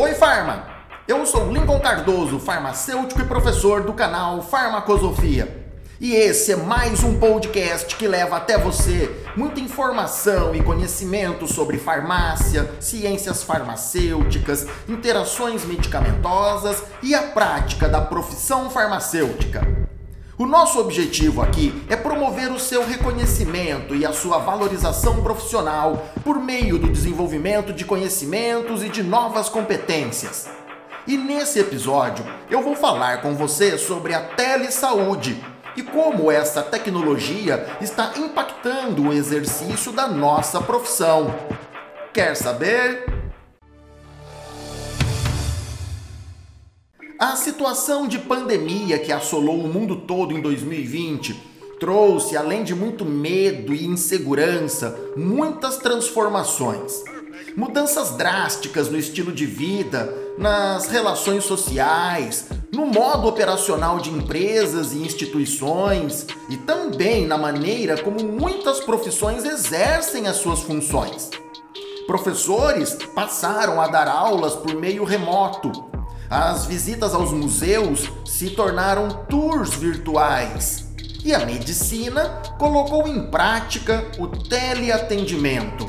Oi, Farma! Eu sou Lincoln Cardoso, farmacêutico e professor do canal Farmacosofia. E esse é mais um podcast que leva até você muita informação e conhecimento sobre farmácia, ciências farmacêuticas, interações medicamentosas e a prática da profissão farmacêutica. O nosso objetivo aqui é promover o seu reconhecimento e a sua valorização profissional por meio do desenvolvimento de conhecimentos e de novas competências. E nesse episódio eu vou falar com você sobre a telesaúde e como essa tecnologia está impactando o exercício da nossa profissão. Quer saber? A situação de pandemia que assolou o mundo todo em 2020 trouxe, além de muito medo e insegurança, muitas transformações. Mudanças drásticas no estilo de vida, nas relações sociais, no modo operacional de empresas e instituições e também na maneira como muitas profissões exercem as suas funções. Professores passaram a dar aulas por meio remoto, as visitas aos museus se tornaram tours virtuais. E a medicina colocou em prática o teleatendimento.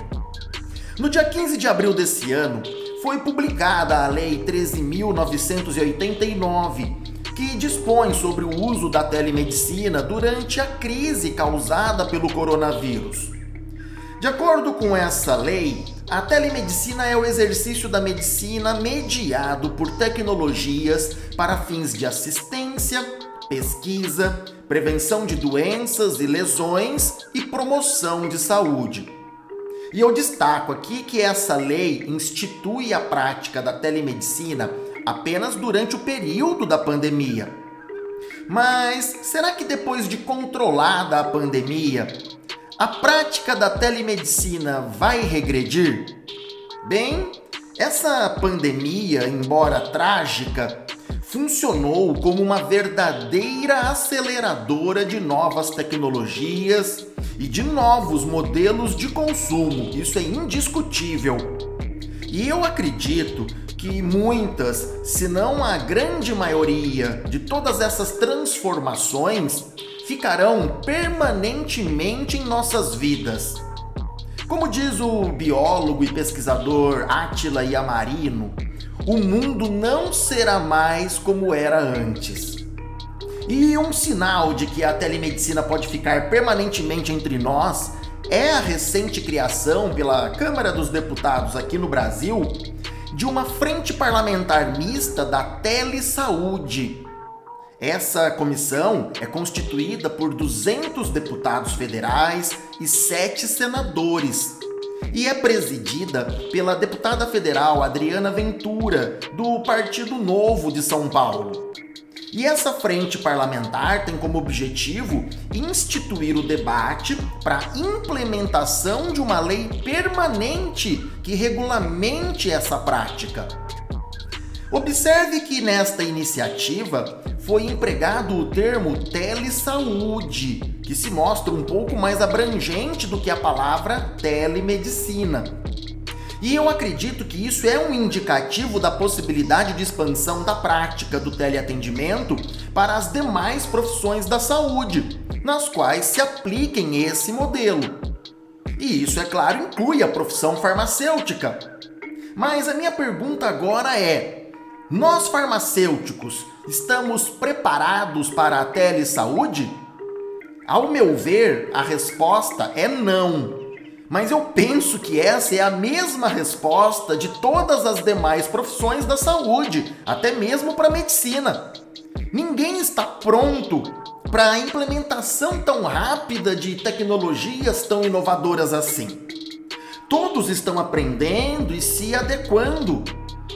No dia 15 de abril desse ano, foi publicada a Lei 13.989, que dispõe sobre o uso da telemedicina durante a crise causada pelo coronavírus. De acordo com essa lei, a telemedicina é o exercício da medicina mediado por tecnologias para fins de assistência, pesquisa, prevenção de doenças e lesões e promoção de saúde. E eu destaco aqui que essa lei institui a prática da telemedicina apenas durante o período da pandemia. Mas será que depois de controlada a pandemia, a prática da telemedicina vai regredir? Bem, essa pandemia, embora trágica, funcionou como uma verdadeira aceleradora de novas tecnologias e de novos modelos de consumo. Isso é indiscutível. E eu acredito que muitas, se não a grande maioria de todas essas transformações ficarão permanentemente em nossas vidas. Como diz o biólogo e pesquisador Átila Yamarino, o mundo não será mais como era antes. E um sinal de que a telemedicina pode ficar permanentemente entre nós é a recente criação pela Câmara dos Deputados aqui no Brasil de uma frente parlamentar mista da telesaúde essa comissão é constituída por 200 deputados federais e 7 senadores. E é presidida pela deputada federal Adriana Ventura, do Partido Novo de São Paulo. E essa frente parlamentar tem como objetivo instituir o debate para implementação de uma lei permanente que regulamente essa prática. Observe que nesta iniciativa foi empregado o termo telesaúde, que se mostra um pouco mais abrangente do que a palavra telemedicina. E eu acredito que isso é um indicativo da possibilidade de expansão da prática do teleatendimento para as demais profissões da saúde, nas quais se apliquem esse modelo. E isso, é claro, inclui a profissão farmacêutica. Mas a minha pergunta agora é: nós farmacêuticos estamos preparados para a telesaúde? Ao meu ver, a resposta é não. Mas eu penso que essa é a mesma resposta de todas as demais profissões da saúde, até mesmo para a medicina. Ninguém está pronto para a implementação tão rápida de tecnologias tão inovadoras assim. Todos estão aprendendo e se adequando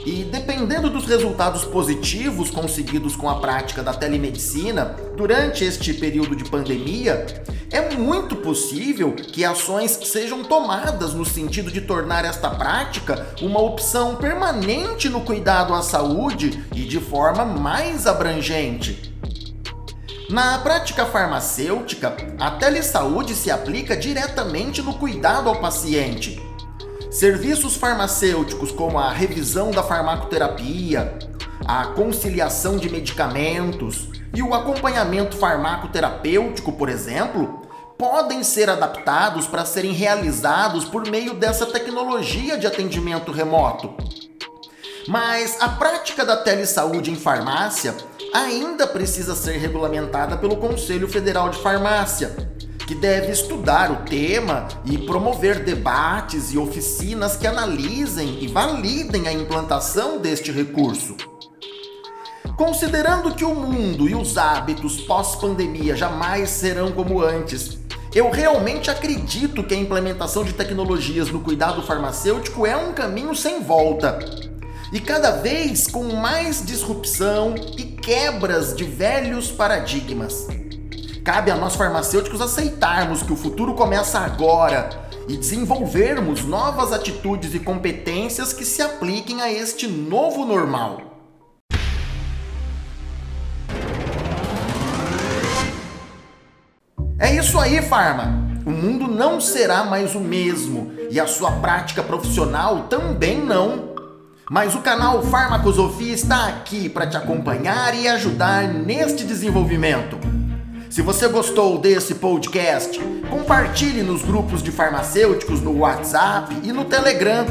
e dependendo dos resultados positivos conseguidos com a prática da telemedicina durante este período de pandemia, é muito possível que ações sejam tomadas no sentido de tornar esta prática uma opção permanente no cuidado à saúde e de forma mais abrangente. Na prática farmacêutica, a telesaúde se aplica diretamente no cuidado ao paciente Serviços farmacêuticos como a revisão da farmacoterapia, a conciliação de medicamentos e o acompanhamento farmacoterapêutico, por exemplo, podem ser adaptados para serem realizados por meio dessa tecnologia de atendimento remoto. Mas a prática da telesaúde em farmácia ainda precisa ser regulamentada pelo Conselho Federal de Farmácia, que deve estudar o tema e promover debates e oficinas que analisem e validem a implantação deste recurso. Considerando que o mundo e os hábitos pós-pandemia jamais serão como antes, eu realmente acredito que a implementação de tecnologias no cuidado farmacêutico é um caminho sem volta. E cada vez com mais disrupção e quebras de velhos paradigmas. Cabe a nós farmacêuticos aceitarmos que o futuro começa agora e desenvolvermos novas atitudes e competências que se apliquem a este novo normal. É isso aí, Farma! O mundo não será mais o mesmo e a sua prática profissional também não. Mas o canal Farmacosofia está aqui para te acompanhar e ajudar neste desenvolvimento. Se você gostou desse podcast, compartilhe nos grupos de farmacêuticos no WhatsApp e no Telegram.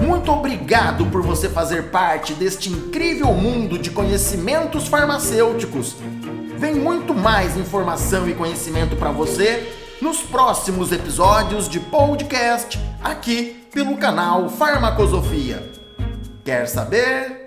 Muito obrigado por você fazer parte deste incrível mundo de conhecimentos farmacêuticos Vem muito mais informação e conhecimento para você nos próximos episódios de podcast aqui pelo canal Farmacosofia. Quer saber?